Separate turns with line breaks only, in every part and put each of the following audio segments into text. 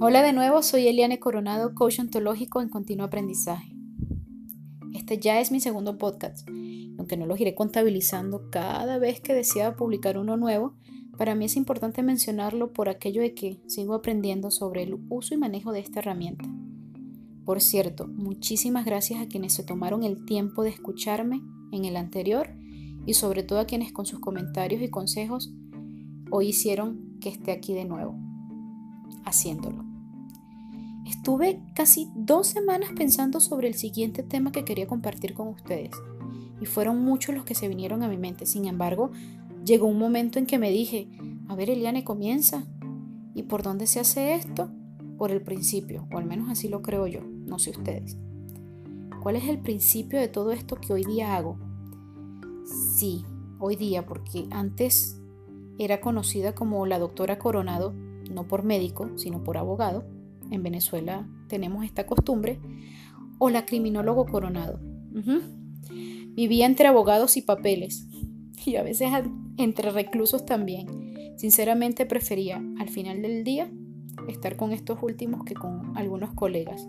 Hola de nuevo, soy Eliane Coronado, coach ontológico en continuo aprendizaje. Este ya es mi segundo podcast, aunque no los iré contabilizando cada vez que decida publicar uno nuevo, para mí es importante mencionarlo por aquello de que sigo aprendiendo sobre el uso y manejo de esta herramienta. Por cierto, muchísimas gracias a quienes se tomaron el tiempo de escucharme en el anterior y sobre todo a quienes con sus comentarios y consejos hoy hicieron que esté aquí de nuevo, haciéndolo. Estuve casi dos semanas pensando sobre el siguiente tema que quería compartir con ustedes y fueron muchos los que se vinieron a mi mente. Sin embargo, llegó un momento en que me dije, a ver Eliane, comienza. ¿Y por dónde se hace esto? Por el principio, o al menos así lo creo yo, no sé ustedes. ¿Cuál es el principio de todo esto que hoy día hago? Sí, hoy día, porque antes era conocida como la doctora Coronado, no por médico, sino por abogado en Venezuela tenemos esta costumbre, o la criminólogo coronado. Vivía entre abogados y papeles, y a veces entre reclusos también. Sinceramente prefería al final del día estar con estos últimos que con algunos colegas.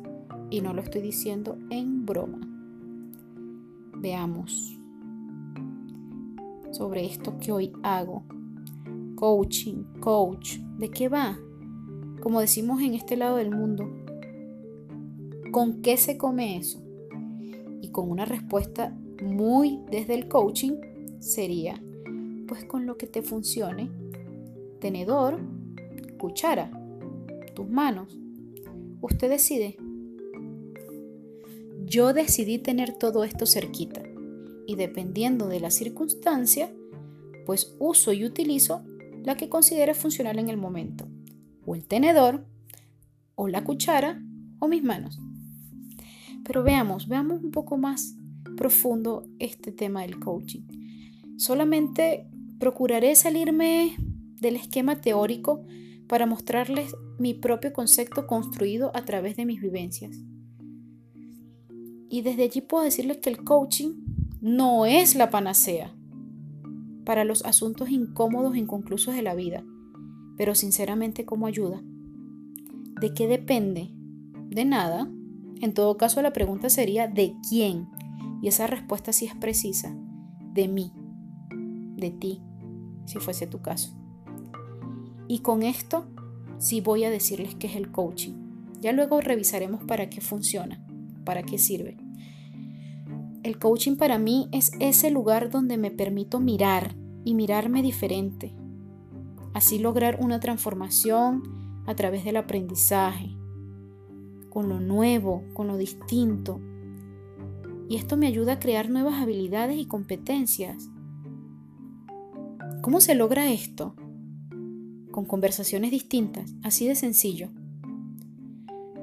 Y no lo estoy diciendo en broma. Veamos sobre esto que hoy hago. Coaching, coach, ¿de qué va? como decimos en este lado del mundo, ¿con qué se come eso? Y con una respuesta muy desde el coaching sería, pues con lo que te funcione, tenedor, cuchara, tus manos. Usted decide. Yo decidí tener todo esto cerquita y dependiendo de la circunstancia, pues uso y utilizo la que considere funcional en el momento o el tenedor, o la cuchara, o mis manos. Pero veamos, veamos un poco más profundo este tema del coaching. Solamente procuraré salirme del esquema teórico para mostrarles mi propio concepto construido a través de mis vivencias. Y desde allí puedo decirles que el coaching no es la panacea para los asuntos incómodos e inconclusos de la vida pero sinceramente, ¿cómo ayuda? ¿De qué depende? De nada. En todo caso, la pregunta sería ¿de quién? Y esa respuesta sí es precisa. De mí. De ti, si fuese tu caso. Y con esto sí voy a decirles qué es el coaching. Ya luego revisaremos para qué funciona, para qué sirve. El coaching para mí es ese lugar donde me permito mirar y mirarme diferente, así lograr una transformación a través del aprendizaje, con lo nuevo, con lo distinto. Y esto me ayuda a crear nuevas habilidades y competencias. ¿Cómo se logra esto? Con conversaciones distintas, así de sencillo.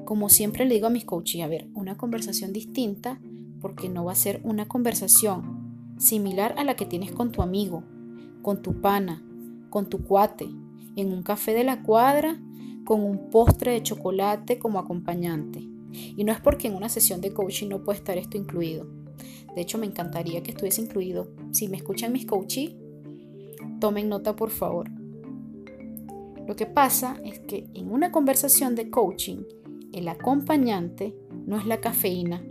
Como siempre le digo a mis coaches, a ver, una conversación distinta porque no va a ser una conversación similar a la que tienes con tu amigo, con tu pana, con tu cuate, en un café de la cuadra, con un postre de chocolate como acompañante. Y no es porque en una sesión de coaching no puede estar esto incluido. De hecho, me encantaría que estuviese incluido. Si me escuchan mis coaches, tomen nota por favor. Lo que pasa es que en una conversación de coaching, el acompañante no es la cafeína,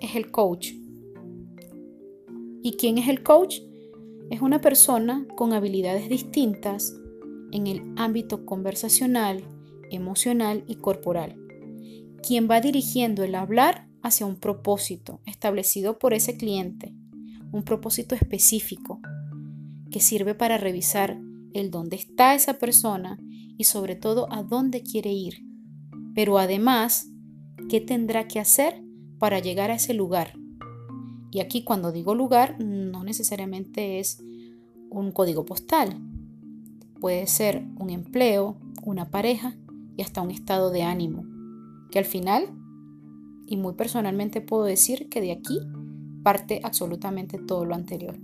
es el coach. ¿Y quién es el coach? Es una persona con habilidades distintas en el ámbito conversacional, emocional y corporal, quien va dirigiendo el hablar hacia un propósito establecido por ese cliente, un propósito específico que sirve para revisar el dónde está esa persona y sobre todo a dónde quiere ir, pero además qué tendrá que hacer para llegar a ese lugar y aquí cuando digo lugar, no necesariamente es un código postal. Puede ser un empleo, una pareja y hasta un estado de ánimo. Que al final, y muy personalmente puedo decir que de aquí parte absolutamente todo lo anterior.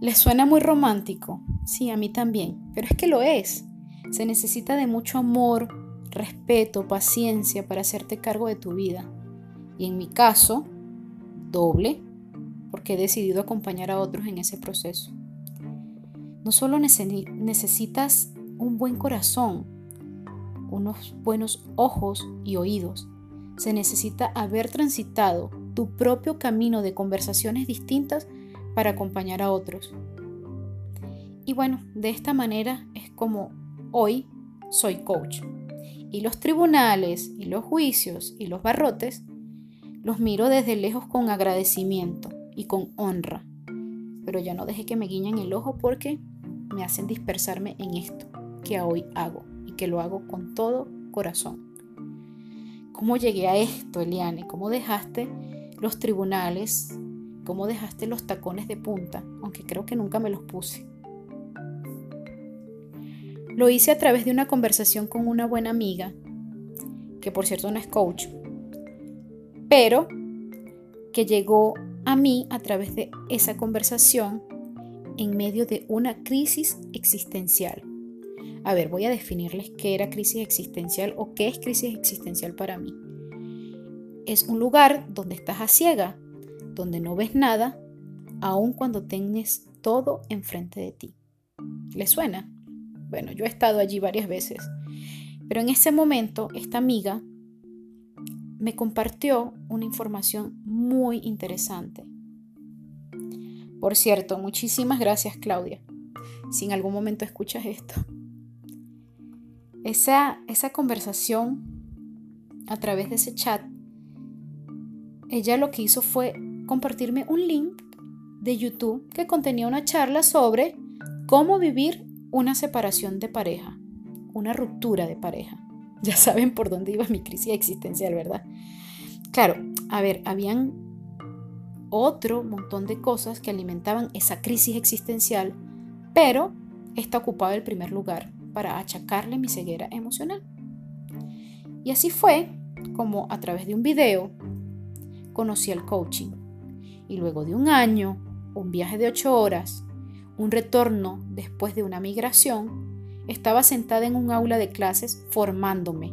¿Les suena muy romántico? Sí, a mí también, pero es que lo es. Se necesita de mucho amor, respeto, paciencia para hacerte cargo de tu vida. Y en mi caso, doble, porque he decidido acompañar a otros en ese proceso. No solo necesitas un buen corazón, unos buenos ojos y oídos, se necesita haber transitado tu propio camino de conversaciones distintas para acompañar a otros. Y bueno, de esta manera es como hoy soy coach. Y los tribunales y los juicios y los barrotes los miro desde lejos con agradecimiento y con honra. Pero ya no deje que me guiñen el ojo porque me hacen dispersarme en esto que hoy hago y que lo hago con todo corazón. ¿Cómo llegué a esto, Eliane? ¿Cómo dejaste los tribunales? ¿Cómo dejaste los tacones de punta? Aunque creo que nunca me los puse. Lo hice a través de una conversación con una buena amiga, que por cierto no es coach, pero que llegó a mí a través de esa conversación en medio de una crisis existencial. A ver, voy a definirles qué era crisis existencial o qué es crisis existencial para mí. Es un lugar donde estás a ciega, donde no ves nada, aun cuando tienes todo enfrente de ti. ¿Le suena? Bueno, yo he estado allí varias veces. Pero en ese momento, esta amiga me compartió una información muy interesante. Por cierto, muchísimas gracias Claudia, si en algún momento escuchas esto. Esa, esa conversación a través de ese chat, ella lo que hizo fue compartirme un link de YouTube que contenía una charla sobre cómo vivir una separación de pareja, una ruptura de pareja. Ya saben por dónde iba mi crisis existencial, ¿verdad? Claro, a ver, habían otro montón de cosas que alimentaban esa crisis existencial, pero esta ocupaba el primer lugar para achacarle mi ceguera emocional. Y así fue como a través de un video conocí el coaching. Y luego de un año, un viaje de ocho horas, un retorno después de una migración, estaba sentada en un aula de clases formándome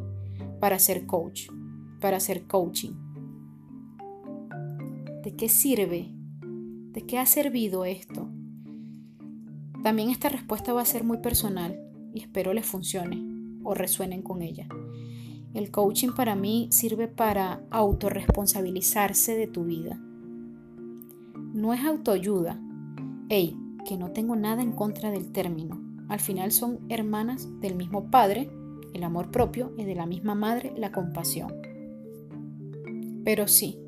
para ser coach, para hacer coaching. ¿De qué sirve? ¿De qué ha servido esto? También esta respuesta va a ser muy personal y espero les funcione o resuenen con ella. El coaching para mí sirve para autorresponsabilizarse de tu vida. No es autoayuda. Ey, que no tengo nada en contra del término. Al final son hermanas del mismo padre, el amor propio, y de la misma madre, la compasión. Pero sí,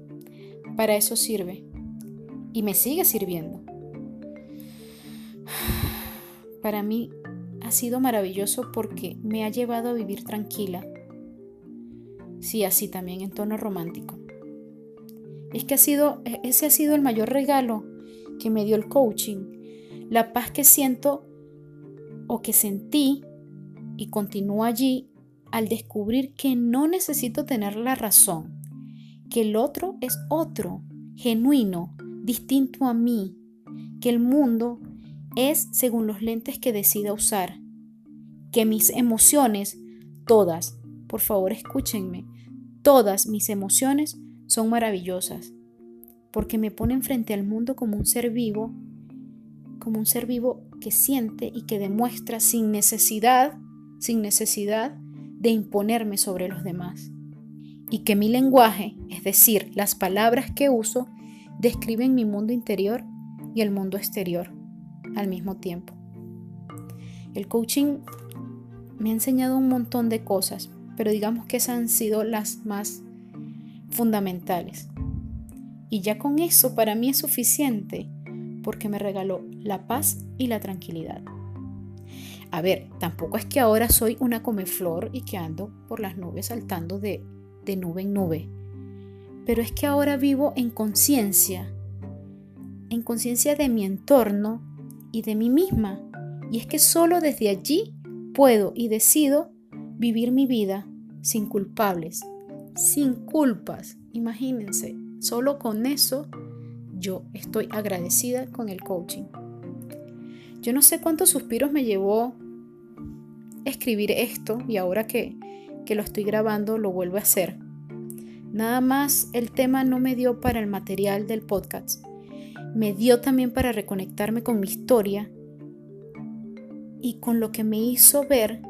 para eso sirve. Y me sigue sirviendo. Para mí ha sido maravilloso porque me ha llevado a vivir tranquila. Sí, así también en tono romántico. Es que ha sido, e-, ese ha sido el mayor regalo que me dio el coaching. La paz que siento o que sentí y continúo allí al descubrir que no necesito tener la razón, que el otro es otro, genuino, distinto a mí, que el mundo es según los lentes que decida usar, que mis emociones, todas, por favor escúchenme, todas mis emociones son maravillosas, porque me ponen frente al mundo como un ser vivo, como un ser vivo que siente y que demuestra sin necesidad, sin necesidad de imponerme sobre los demás. Y que mi lenguaje, es decir, las palabras que uso, describen mi mundo interior y el mundo exterior al mismo tiempo. El coaching me ha enseñado un montón de cosas, pero digamos que esas han sido las más fundamentales. Y ya con eso para mí es suficiente porque me regaló la paz y la tranquilidad. A ver, tampoco es que ahora soy una comeflor y que ando por las nubes saltando de, de nube en nube, pero es que ahora vivo en conciencia, en conciencia de mi entorno y de mí misma. Y es que solo desde allí puedo y decido vivir mi vida sin culpables, sin culpas. Imagínense, solo con eso yo estoy agradecida con el coaching. Yo no sé cuántos suspiros me llevó escribir esto y ahora que, que lo estoy grabando lo vuelvo a hacer. Nada más el tema no me dio para el material del podcast, me dio también para reconectarme con mi historia y con lo que me hizo ver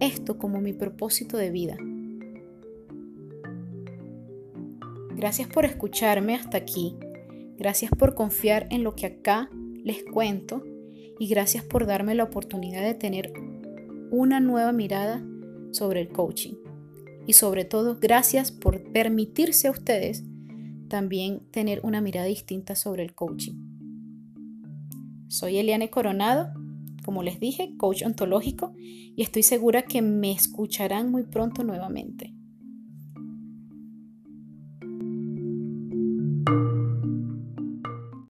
esto como mi propósito de vida. Gracias por escucharme hasta aquí. Gracias por confiar en lo que acá les cuento y gracias por darme la oportunidad de tener una nueva mirada sobre el coaching. Y sobre todo, gracias por permitirse a ustedes también tener una mirada distinta sobre el coaching. Soy Eliane Coronado, como les dije, coach ontológico, y estoy segura que me escucharán muy pronto nuevamente.